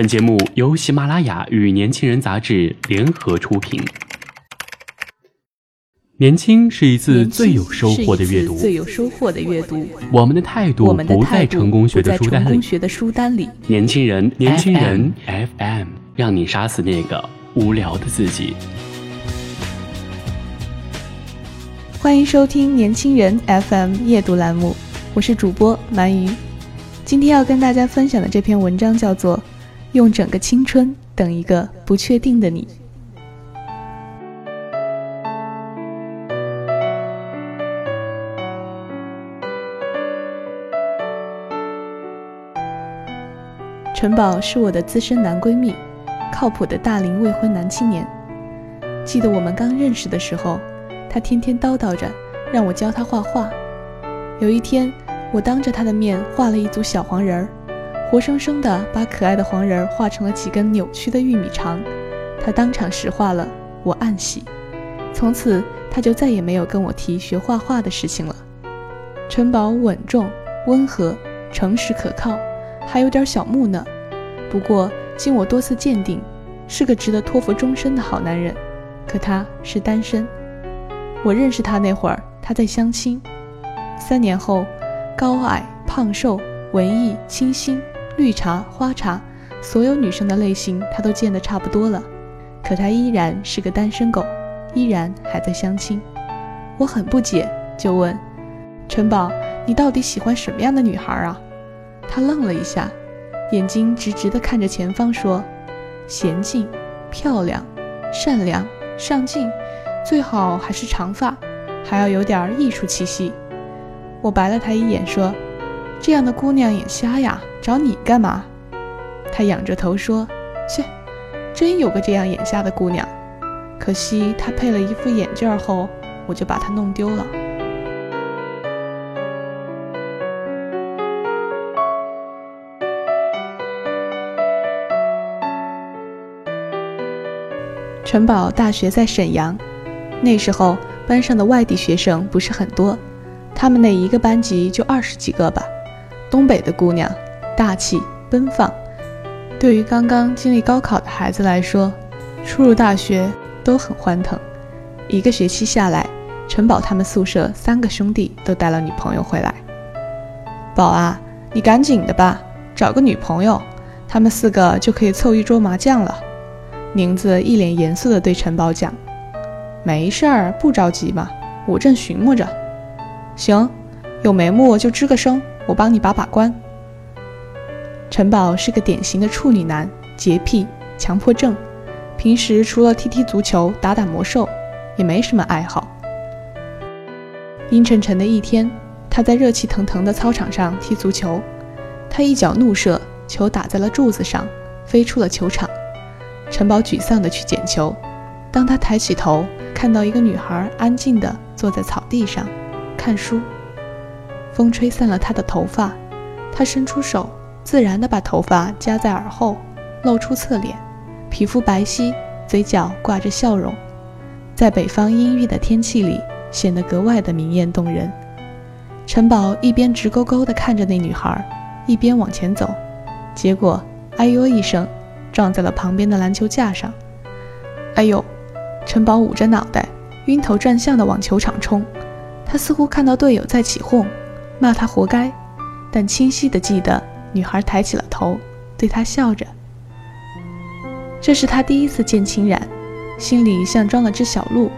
本节目由喜马拉雅与年轻人杂志联合出品。年轻是一次最有收获的阅读，最有收获的阅读。我们的态度不在成功学的书单里。年轻人，年轻人 FM，让你杀死那个无聊的自己。欢迎收听年轻人 FM 夜读栏目，我是主播鳗鱼。今天要跟大家分享的这篇文章叫做《用整个青春等一个不确定的你》。陈宝是我的资深男闺蜜，靠谱的大龄未婚男青年。记得我们刚认识的时候，他天天叨叨着让我教他画画。有一天。我当着他的面画了一组小黄人儿，活生生的把可爱的黄人儿画成了几根扭曲的玉米肠。他当场石化了，我暗喜。从此他就再也没有跟我提学画画的事情了。陈宝稳重、温和、诚实可靠，还有点小木讷。不过经我多次鉴定，是个值得托付终身的好男人。可他是单身。我认识他那会儿，他在相亲。三年后。高矮、胖瘦、文艺、清新、绿茶、花茶，所有女生的类型他都见得差不多了，可他依然是个单身狗，依然还在相亲。我很不解，就问陈宝：“你到底喜欢什么样的女孩啊？”他愣了一下，眼睛直直地看着前方，说：“娴静、漂亮、善良、上进，最好还是长发，还要有点艺术气息。”我白了他一眼，说：“这样的姑娘眼瞎呀，找你干嘛？”他仰着头说：“切，真有个这样眼瞎的姑娘，可惜她配了一副眼镜后，我就把她弄丢了。”陈宝大学在沈阳，那时候班上的外地学生不是很多。他们那一个班级就二十几个吧，东北的姑娘，大气奔放。对于刚刚经历高考的孩子来说，初入大学都很欢腾。一个学期下来，陈宝他们宿舍三个兄弟都带了女朋友回来。宝啊，你赶紧的吧，找个女朋友，他们四个就可以凑一桌麻将了。宁子一脸严肃地对陈宝讲：“没事儿，不着急嘛，我正寻摸着。”行，有眉目就吱个声，我帮你把把关。陈宝是个典型的处女男，洁癖、强迫症，平时除了踢踢足球、打打魔兽，也没什么爱好。阴沉沉的一天，他在热气腾腾的操场上踢足球，他一脚怒射，球打在了柱子上，飞出了球场。陈宝沮丧地去捡球，当他抬起头，看到一个女孩安静地坐在草地上。看书，风吹散了他的头发，他伸出手，自然地把头发夹在耳后，露出侧脸，皮肤白皙，嘴角挂着笑容，在北方阴郁的天气里显得格外的明艳动人。陈宝一边直勾勾地看着那女孩，一边往前走，结果哎呦一声，撞在了旁边的篮球架上。哎呦！陈宝捂着脑袋，晕头转向地往球场冲。他似乎看到队友在起哄，骂他活该，但清晰地记得女孩抬起了头，对他笑着。这是他第一次见清冉，心里像装了只小鹿，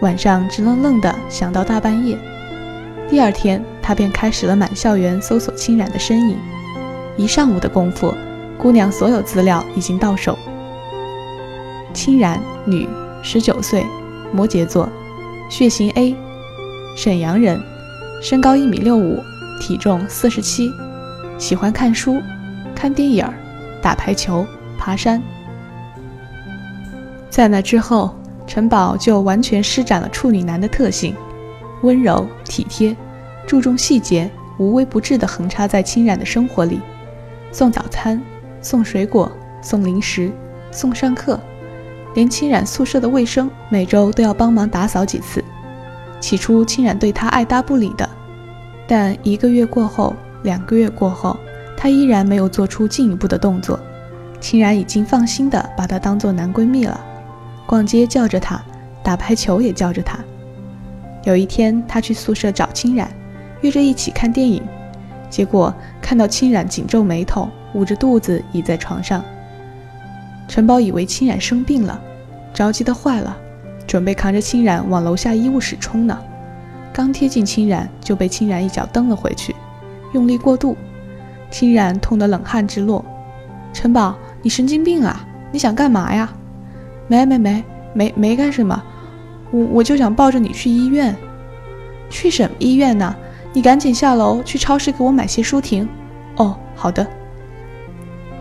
晚上直愣愣的想到大半夜。第二天，他便开始了满校园搜索清冉的身影。一上午的功夫，姑娘所有资料已经到手。清冉，女，十九岁，摩羯座，血型 A。沈阳人，身高一米六五，体重四十七，喜欢看书、看电影、打排球、爬山。在那之后，陈宝就完全施展了处女男的特性，温柔体贴，注重细节，无微不至地横插在清冉的生活里，送早餐，送水果，送零食，送上课，连清冉宿舍的卫生，每周都要帮忙打扫几次。起初，清冉对他爱搭不理的，但一个月过后，两个月过后，他依然没有做出进一步的动作，清然已经放心的把她当做男闺蜜了，逛街叫着她，打排球也叫着她。有一天，他去宿舍找清然，约着一起看电影，结果看到清然紧皱眉头，捂着肚子倚在床上。陈宝以为清然生病了，着急的坏了，准备扛着清然往楼下医务室冲呢。刚贴近清然，就被清然一脚蹬了回去，用力过度，清然痛得冷汗直落。陈宝，你神经病啊！你想干嘛呀？没没没没没干什么，我我就想抱着你去医院。去什么医院呢？你赶紧下楼去超市给我买些舒婷。哦，好的。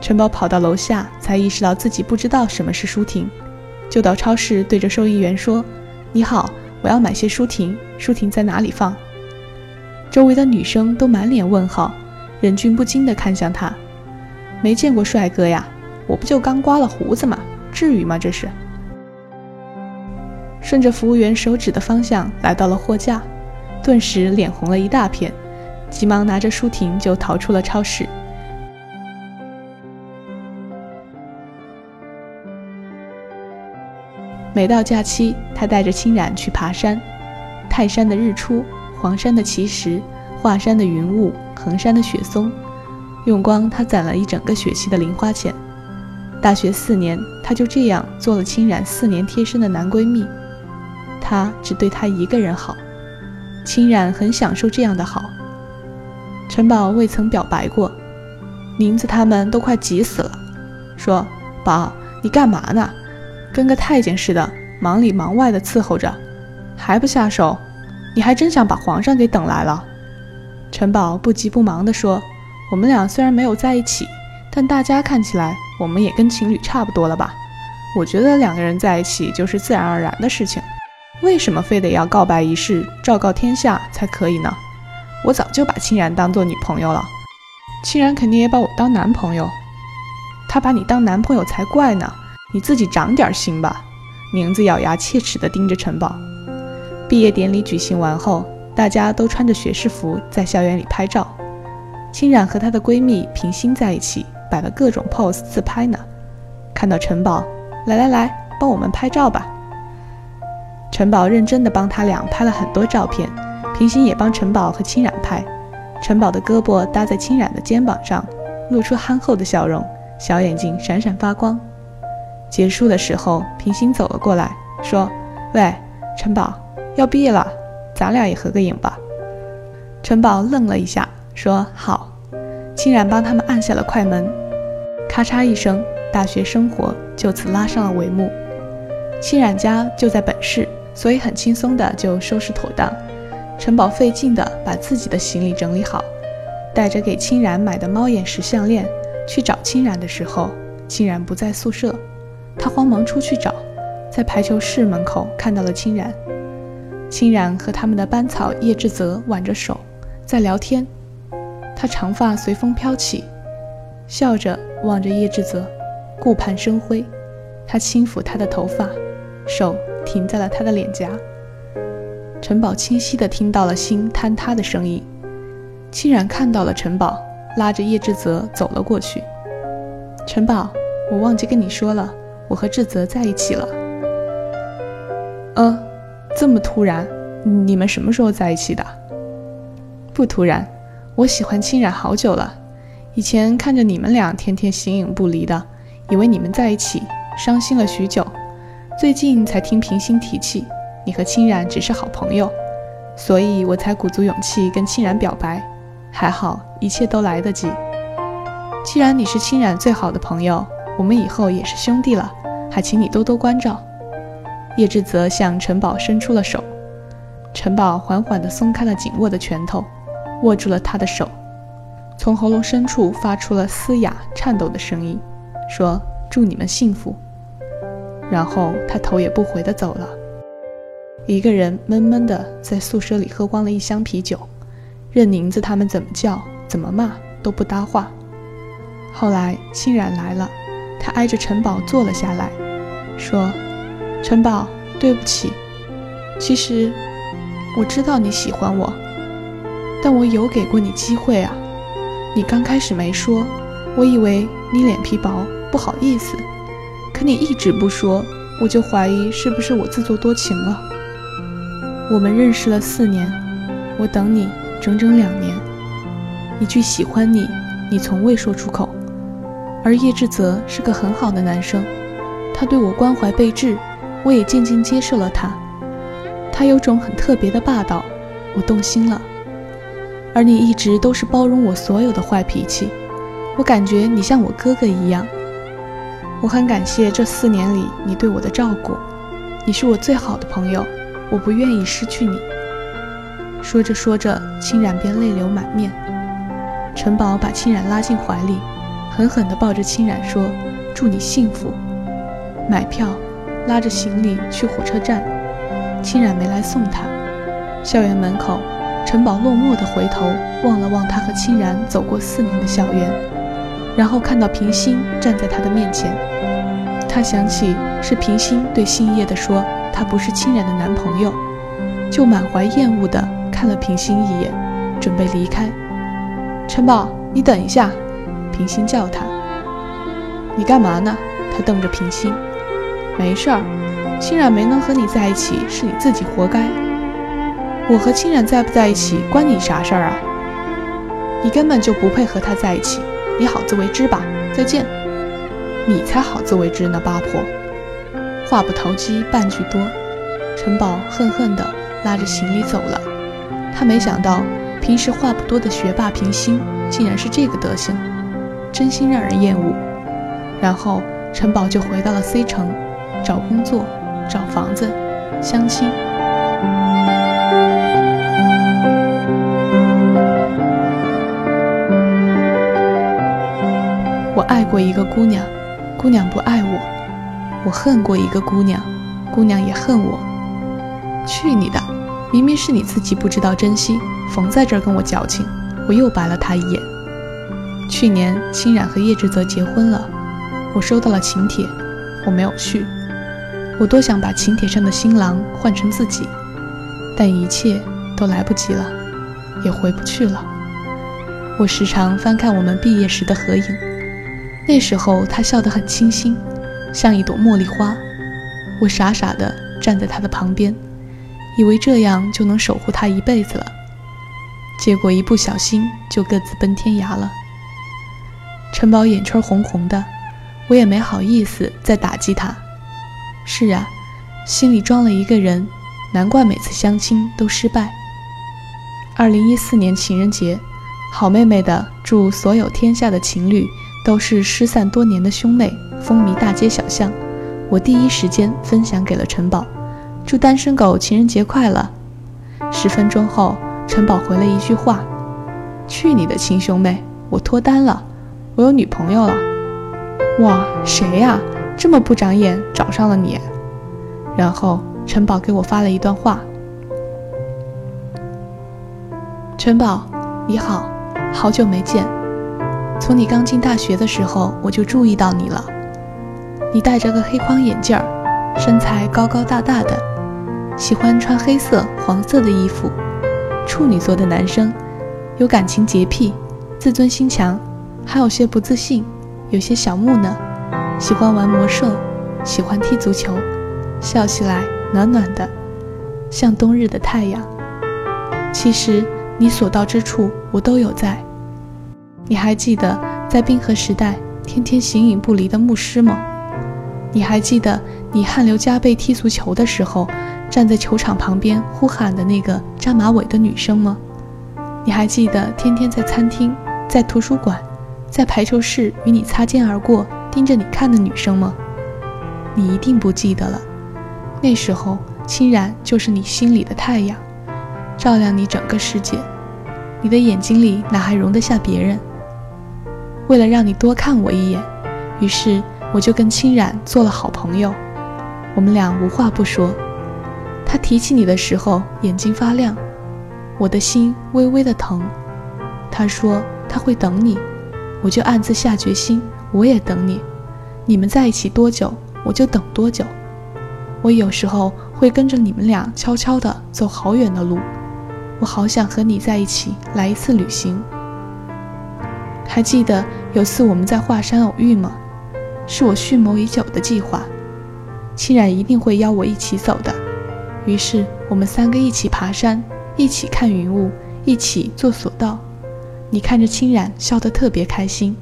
陈宝跑到楼下，才意识到自己不知道什么是舒婷，就到超市对着收银员说：“你好，我要买些舒婷，舒婷在哪里放？”周围的女生都满脸问号，忍俊不禁地看向他：“没见过帅哥呀，我不就刚刮了胡子吗？至于吗？这是。”顺着服务员手指的方向来到了货架，顿时脸红了一大片，急忙拿着舒婷就逃出了超市。每到假期，他带着清冉去爬山。泰山的日出，黄山的奇石，华山的云雾，衡山的雪松，用光他攒了一整个学期的零花钱。大学四年，他就这样做了清冉四年贴身的男闺蜜。他只对她一个人好，清冉很享受这样的好。陈宝未曾表白过，宁子他们都快急死了，说：“宝，你干嘛呢？”跟个太监似的，忙里忙外的伺候着，还不下手？你还真想把皇上给等来了？陈宝不急不忙地说：“我们俩虽然没有在一起，但大家看起来我们也跟情侣差不多了吧？我觉得两个人在一起就是自然而然的事情，为什么非得要告白仪式昭告天下才可以呢？我早就把清然当做女朋友了，清然肯定也把我当男朋友，他把你当男朋友才怪呢。”你自己长点心吧！宁子咬牙切齿地盯着陈宝。毕业典礼举行完后，大家都穿着学士服在校园里拍照。清冉和她的闺蜜平心在一起，摆了各种 pose 自拍呢。看到陈宝，来来来，帮我们拍照吧。陈宝认真地帮他俩拍了很多照片，平心也帮陈宝和清冉拍。陈宝的胳膊搭在清冉的肩膀上，露出憨厚的笑容，小眼睛闪闪发光。结束的时候，平心走了过来，说：“喂，陈宝，要毕业了，咱俩也合个影吧。”陈宝愣了一下，说：“好。”清冉帮他们按下了快门，咔嚓一声，大学生活就此拉上了帷幕。清冉家就在本市，所以很轻松的就收拾妥当。陈宝费劲的把自己的行李整理好，带着给清冉买的猫眼石项链去找清冉的时候，清冉不在宿舍。他慌忙出去找，在排球室门口看到了清然。清然和他们的班草叶志泽挽着手，在聊天。他长发随风飘起，笑着望着叶志泽，顾盼生辉。他轻抚他的头发，手停在了他的脸颊。陈宝清晰地听到了心坍塌的声音。清然看到了陈宝，拉着叶志泽走了过去。陈宝，我忘记跟你说了。我和志泽在一起了。呃，这么突然？你们什么时候在一起的？不突然，我喜欢清冉好久了。以前看着你们俩天天形影不离的，以为你们在一起，伤心了许久。最近才听平心提起，你和清冉只是好朋友，所以我才鼓足勇气跟清冉表白。还好，一切都来得及。既然你是清冉最好的朋友。我们以后也是兄弟了，还请你多多关照。叶志泽向陈宝伸出了手，陈宝缓缓地松开了紧握的拳头，握住了他的手，从喉咙深处发出了嘶哑颤抖的声音，说：“祝你们幸福。”然后他头也不回地走了，一个人闷闷地在宿舍里喝光了一箱啤酒，任宁子他们怎么叫怎么骂都不搭话。后来欣然来了。他挨着陈宝坐了下来，说：“陈宝，对不起。其实我知道你喜欢我，但我有给过你机会啊。你刚开始没说，我以为你脸皮薄，不好意思。可你一直不说，我就怀疑是不是我自作多情了。我们认识了四年，我等你整整两年。一句喜欢你，你从未说出口。而叶志泽是个很好的男生，他对我关怀备至，我也渐渐接受了他。他有种很特别的霸道，我动心了。而你一直都是包容我所有的坏脾气，我感觉你像我哥哥一样。我很感谢这四年里你对我的照顾，你是我最好的朋友，我不愿意失去你。说着说着，清冉便泪流满面。陈宝把清冉拉进怀里，狠狠地抱着清冉说：“祝你幸福。”买票，拉着行李去火车站。清冉没来送他。校园门口。陈宝落寞地回头望了望他和清染走过四年的校园，然后看到平心站在他的面前，他想起是平心对星夜的说他不是清染的男朋友，就满怀厌恶地看了平心一眼，准备离开。陈宝，你等一下，平心叫他。你干嘛呢？他瞪着平心。没事儿，清然没能和你在一起是你自己活该。我和清冉在不在一起关你啥事儿啊？你根本就不配和他在一起，你好自为之吧。再见。你才好自为之呢，八婆。话不投机半句多。陈宝恨恨地拉着行李走了。他没想到平时话不多的学霸平心竟然是这个德行，真心让人厌恶。然后陈宝就回到了 C 城，找工作，找房子，相亲。我爱过一个姑娘，姑娘不爱我；我恨过一个姑娘，姑娘也恨我。去你的！明明是你自己不知道珍惜，逢在这跟我矫情。我又白了他一眼。去年清冉和叶志泽结婚了，我收到了请帖，我没有去。我多想把请帖上的新郎换成自己，但一切都来不及了，也回不去了。我时常翻看我们毕业时的合影。那时候他笑得很清新，像一朵茉莉花。我傻傻地站在他的旁边，以为这样就能守护他一辈子了。结果一不小心就各自奔天涯了。陈宝眼圈红红的，我也没好意思再打击他。是啊，心里装了一个人，难怪每次相亲都失败。二零一四年情人节，好妹妹的祝所有天下的情侣。都是失散多年的兄妹，风靡大街小巷。我第一时间分享给了陈宝，祝单身狗情人节快乐。十分钟后，陈宝回了一句话：“去你的亲兄妹，我脱单了，我有女朋友了。”哇，谁呀？这么不长眼，找上了你？然后陈宝给我发了一段话：“陈宝，你好，好久没见。”从你刚进大学的时候，我就注意到你了。你戴着个黑框眼镜儿，身材高高大大的，喜欢穿黑色、黄色的衣服。处女座的男生，有感情洁癖，自尊心强，还有些不自信，有些小木讷，喜欢玩魔兽，喜欢踢足球，笑起来暖暖的，像冬日的太阳。其实你所到之处，我都有在。你还记得在冰河时代天天形影不离的牧师吗？你还记得你汗流浃背踢足球的时候，站在球场旁边呼喊的那个扎马尾的女生吗？你还记得天天在餐厅、在图书馆、在排球室与你擦肩而过、盯着你看的女生吗？你一定不记得了。那时候，清然就是你心里的太阳，照亮你整个世界。你的眼睛里哪还容得下别人？为了让你多看我一眼，于是我就跟清冉做了好朋友。我们俩无话不说。他提起你的时候眼睛发亮，我的心微微的疼。他说他会等你，我就暗自下决心，我也等你。你们在一起多久，我就等多久。我有时候会跟着你们俩悄悄地走好远的路。我好想和你在一起来一次旅行。还记得有次我们在华山偶遇吗？是我蓄谋已久的计划。清冉一定会邀我一起走的。于是我们三个一起爬山，一起看云雾，一起做索道。你看着清冉笑得特别开心，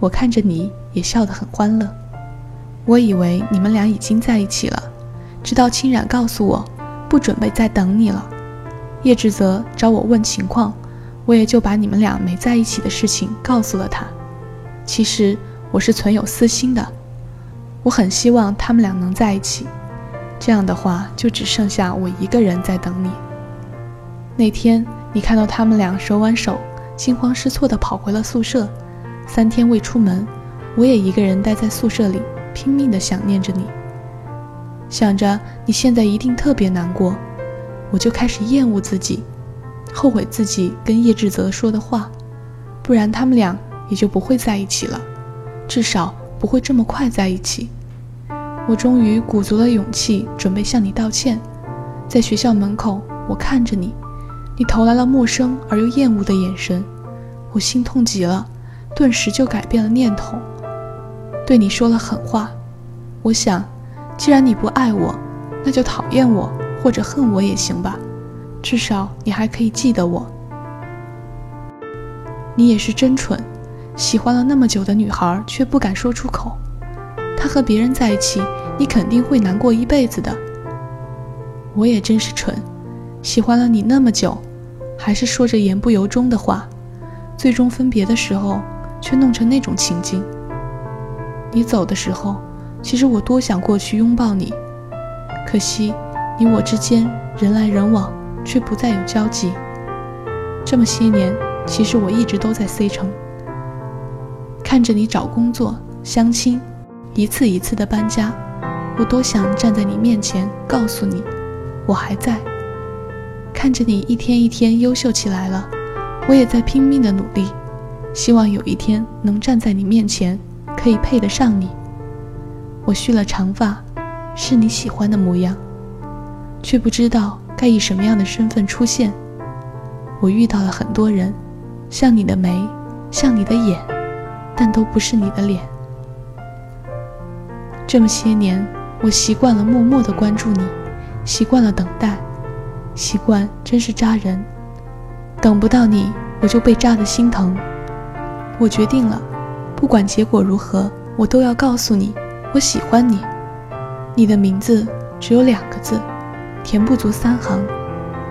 我看着你也笑得很欢乐。我以为你们俩已经在一起了，直到清冉告诉我，不准备再等你了。叶志泽找我问情况，我也就把你们俩没在一起的事情告诉了他。其实我是存有私心的，我很希望他们俩能在一起。这样的话，就只剩下我一个人在等你。那天你看到他们俩手挽手，惊慌失措地跑回了宿舍。三天未出门，我也一个人待在宿舍里，拼命地想念着你。想着你现在一定特别难过，我就开始厌恶自己，后悔自己跟叶志泽说的话，不然他们俩也就不会在一起了，至少不会这么快在一起。我终于鼓足了勇气，准备向你道歉。在学校门口，我看着你，你投来了陌生而又厌恶的眼神，我心痛极了，顿时就改变了念头，对你说了狠话。我想，既然你不爱我，那就讨厌我或者恨我也行吧，至少你还可以记得我。你也是真蠢，喜欢了那么久的女孩却不敢说出口，她和别人在一起。你肯定会难过一辈子的。我也真是蠢，喜欢了你那么久，还是说着言不由衷的话，最终分别的时候却弄成那种情景。你走的时候，其实我多想过去拥抱你，可惜你我之间人来人往，却不再有交集。这么些年，其实我一直都在 C 城，看着你找工作、相亲，一次一次的搬家。我多想站在你面前，告诉你，我还在。看着你一天一天优秀起来了，我也在拼命的努力，希望有一天能站在你面前，可以配得上你。我蓄了长发，是你喜欢的模样，却不知道该以什么样的身份出现。我遇到了很多人，像你的眉，像你的眼，但都不是你的脸。这么些年。我习惯了默默的关注你，习惯了等待，习惯真是扎人。等不到你，我就被扎的心疼。我决定了，不管结果如何，我都要告诉你，我喜欢你。你的名字只有两个字，填不足三行，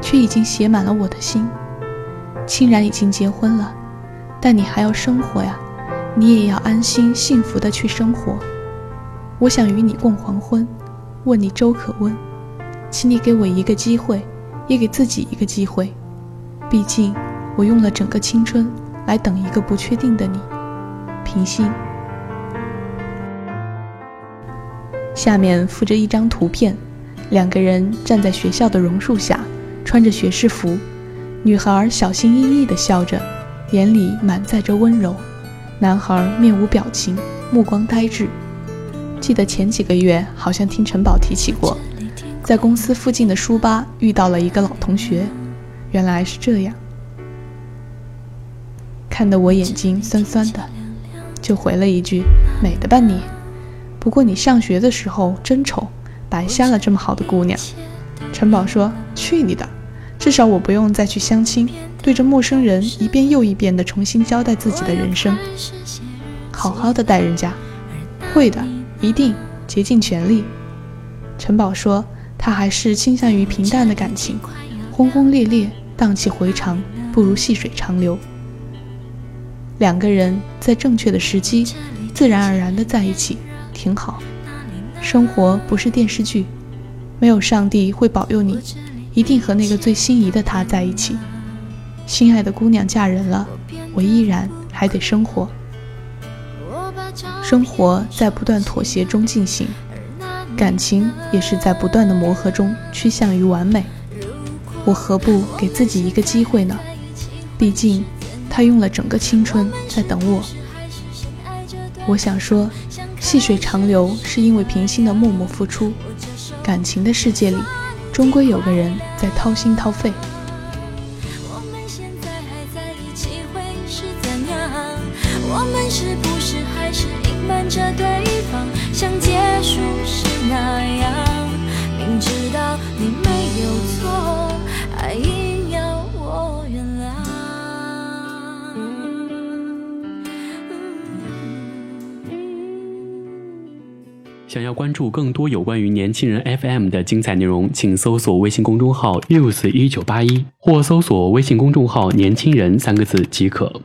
却已经写满了我的心。清然已经结婚了，但你还要生活呀，你也要安心幸福的去生活。我想与你共黄昏，问你粥可温，请你给我一个机会，也给自己一个机会。毕竟我用了整个青春来等一个不确定的你。平心。下面附着一张图片，两个人站在学校的榕树下，穿着学士服，女孩小心翼翼地笑着，眼里满载着温柔；男孩面无表情，目光呆滞。记得前几个月，好像听陈宝提起过，在公司附近的书吧遇到了一个老同学，原来是这样，看得我眼睛酸酸的，就回了一句：“美的吧你？不过你上学的时候真丑，白瞎了这么好的姑娘。”陈宝说：“去你的！至少我不用再去相亲，对着陌生人一遍又一遍地重新交代自己的人生，好好的待人家，会的。”一定竭尽全力。陈宝说：“他还是倾向于平淡的感情，轰轰烈烈、荡气回肠，不如细水长流。两个人在正确的时机，自然而然的在一起，挺好。生活不是电视剧，没有上帝会保佑你，一定和那个最心仪的他在一起。心爱的姑娘嫁人了，我依然还得生活。”生活在不断妥协中进行，感情也是在不断的磨合中趋向于完美。我何不给自己一个机会呢？毕竟，他用了整个青春在等我。我想说，细水长流是因为平心的默默付出。感情的世界里，终归有个人在掏心掏肺。我们是不是还是隐瞒？着对方。像结束那样，明知道你没有错，还硬要我原谅。想要关注更多有关于年轻人 FM 的精彩内容，请搜索微信公众号“六四一九八一”或搜索微信公众号“年轻人”三个字即可。